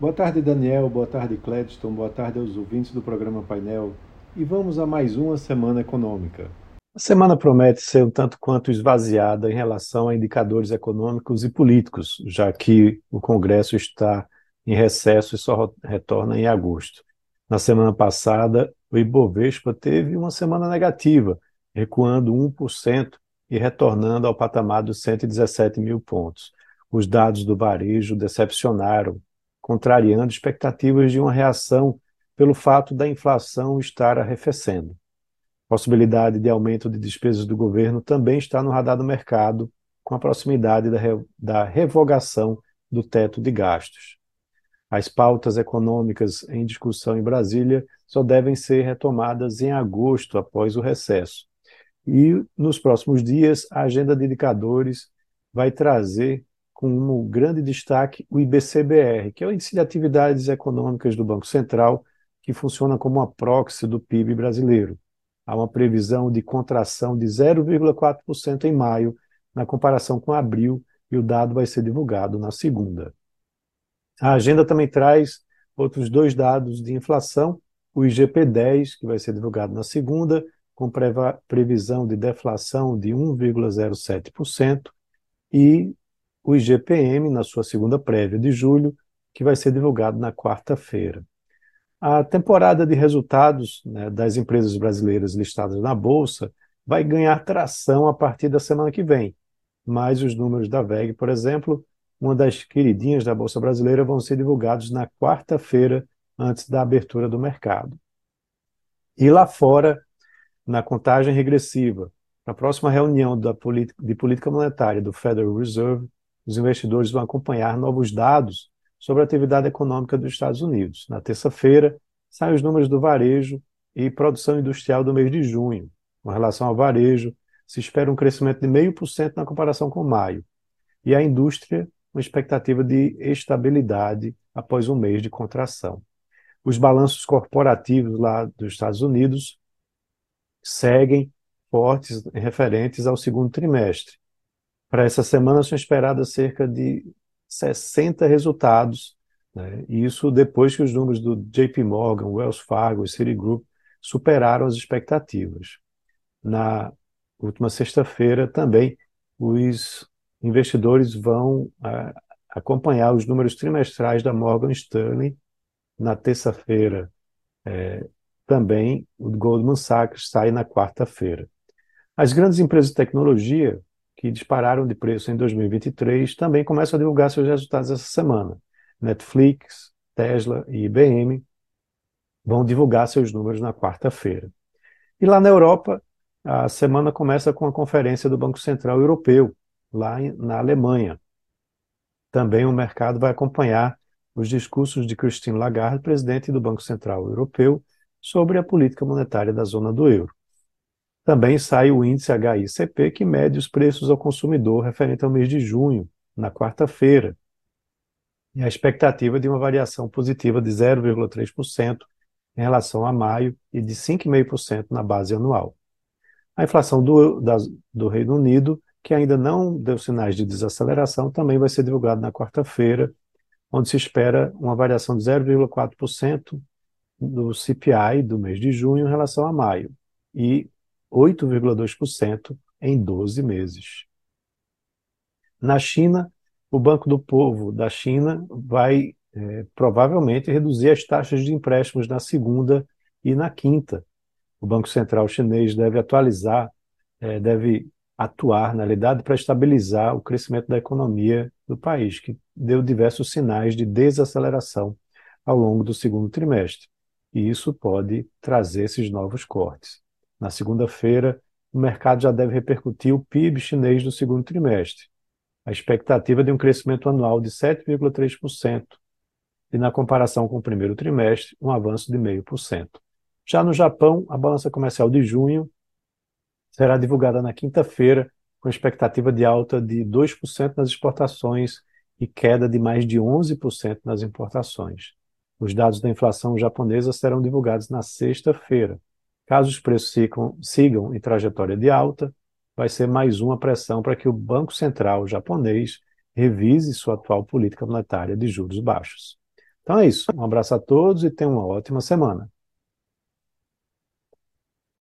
Boa tarde, Daniel. Boa tarde, Cledston. Boa tarde aos ouvintes do programa Painel. E vamos a mais uma semana econômica. A semana promete ser um tanto quanto esvaziada em relação a indicadores econômicos e políticos, já que o Congresso está em recesso e só retorna em agosto. Na semana passada, o Ibovespa teve uma semana negativa, recuando 1% e retornando ao patamar dos 117 mil pontos. Os dados do varejo decepcionaram, contrariando expectativas de uma reação pelo fato da inflação estar arrefecendo. Possibilidade de aumento de despesas do governo também está no radar do mercado, com a proximidade da, re da revogação do teto de gastos. As pautas econômicas em discussão em Brasília só devem ser retomadas em agosto, após o recesso. E nos próximos dias, a agenda de indicadores vai trazer como um grande destaque o IBCBR, que é o Índice de Atividades Econômicas do Banco Central, que funciona como uma proxy do PIB brasileiro. Há uma previsão de contração de 0,4% em maio, na comparação com abril, e o dado vai ser divulgado na segunda. A agenda também traz outros dois dados de inflação, o IGP-10, que vai ser divulgado na segunda, com previsão de deflação de 1,07%, e o IGPM, na sua segunda prévia de julho, que vai ser divulgado na quarta-feira. A temporada de resultados né, das empresas brasileiras listadas na Bolsa vai ganhar tração a partir da semana que vem, mas os números da VEG, por exemplo, uma das queridinhas da Bolsa Brasileira, vão ser divulgados na quarta-feira, antes da abertura do mercado. E lá fora, na contagem regressiva, na próxima reunião de política monetária do Federal Reserve, os investidores vão acompanhar novos dados sobre a atividade econômica dos Estados Unidos. Na terça-feira, saem os números do varejo e produção industrial do mês de junho. Com relação ao varejo, se espera um crescimento de 0,5% na comparação com maio. E a indústria uma expectativa de estabilidade após um mês de contração. Os balanços corporativos lá dos Estados Unidos seguem fortes referentes ao segundo trimestre. Para essa semana são esperadas cerca de 60 resultados, né? isso depois que os números do JP Morgan, Wells Fargo e Citigroup superaram as expectativas. Na última sexta-feira também os investidores vão a, acompanhar os números trimestrais da Morgan Stanley na terça-feira. É, também o Goldman Sachs sai na quarta-feira. As grandes empresas de tecnologia que dispararam de preço em 2023 também começam a divulgar seus resultados essa semana. Netflix, Tesla e IBM vão divulgar seus números na quarta-feira. E lá na Europa, a semana começa com a conferência do Banco Central Europeu, lá na Alemanha. Também o mercado vai acompanhar os discursos de Christine Lagarde, presidente do Banco Central Europeu, sobre a política monetária da zona do euro. Também sai o índice HICP, que mede os preços ao consumidor referente ao mês de junho, na quarta-feira. E a expectativa de uma variação positiva de 0,3% em relação a maio e de 5,5% na base anual. A inflação do, da, do Reino Unido que ainda não deu sinais de desaceleração, também vai ser divulgado na quarta-feira, onde se espera uma variação de 0,4% do CPI do mês de junho em relação a maio e 8,2% em 12 meses. Na China, o Banco do Povo da China vai é, provavelmente reduzir as taxas de empréstimos na segunda e na quinta. O Banco Central chinês deve atualizar, é, deve atuar, na realidade, para estabilizar o crescimento da economia do país, que deu diversos sinais de desaceleração ao longo do segundo trimestre. E isso pode trazer esses novos cortes. Na segunda-feira, o mercado já deve repercutir o PIB chinês do segundo trimestre. A expectativa é de um crescimento anual de 7,3%, e na comparação com o primeiro trimestre, um avanço de 0,5%. Já no Japão, a balança comercial de junho será divulgada na quinta-feira, com expectativa de alta de 2% nas exportações e queda de mais de 11% nas importações. Os dados da inflação japonesa serão divulgados na sexta-feira. Caso os preços sigam, sigam em trajetória de alta, vai ser mais uma pressão para que o Banco Central japonês revise sua atual política monetária de juros baixos. Então é isso. Um abraço a todos e tenham uma ótima semana.